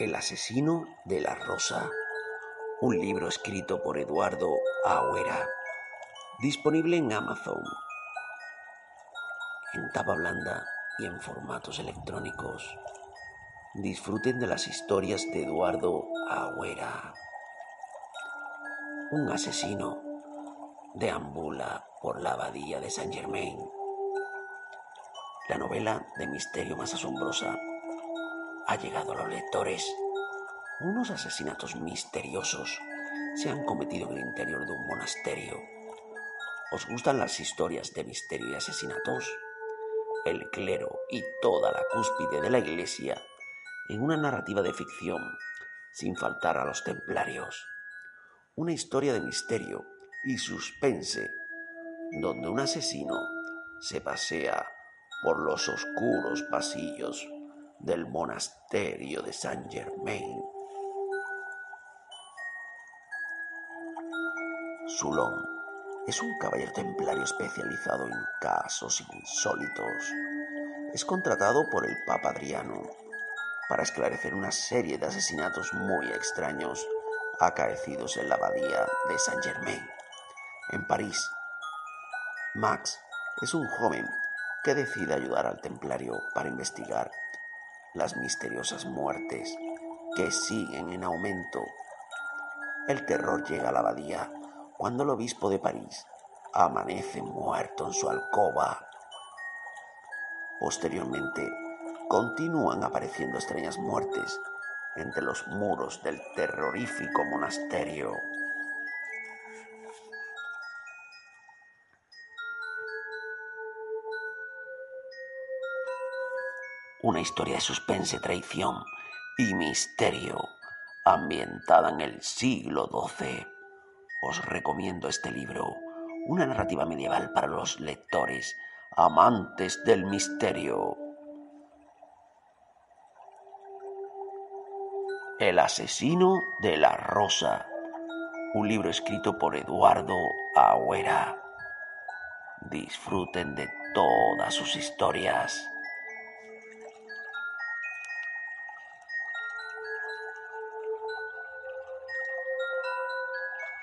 El asesino de la rosa. Un libro escrito por Eduardo Agüera. Disponible en Amazon. En tapa blanda y en formatos electrónicos. Disfruten de las historias de Eduardo Agüera. Un asesino deambula por la abadía de Saint Germain. La novela de misterio más asombrosa ha llegado a los lectores. Unos asesinatos misteriosos se han cometido en el interior de un monasterio. ¿Os gustan las historias de misterio y asesinatos? El clero y toda la cúspide de la iglesia en una narrativa de ficción, sin faltar a los templarios. Una historia de misterio y suspense, donde un asesino se pasea por los oscuros pasillos del monasterio de Saint Germain. Sulón es un caballero templario especializado en casos insólitos. Es contratado por el Papa Adriano para esclarecer una serie de asesinatos muy extraños acaecidos en la abadía de Saint Germain, en París. Max es un joven que decide ayudar al templario para investigar las misteriosas muertes que siguen en aumento. El terror llega a la abadía cuando el obispo de París amanece muerto en su alcoba. Posteriormente, continúan apareciendo extrañas muertes entre los muros del terrorífico monasterio. Una historia de suspense, traición y misterio ambientada en el siglo XII. Os recomiendo este libro, una narrativa medieval para los lectores amantes del misterio. El asesino de la rosa, un libro escrito por Eduardo Agüera. Disfruten de todas sus historias.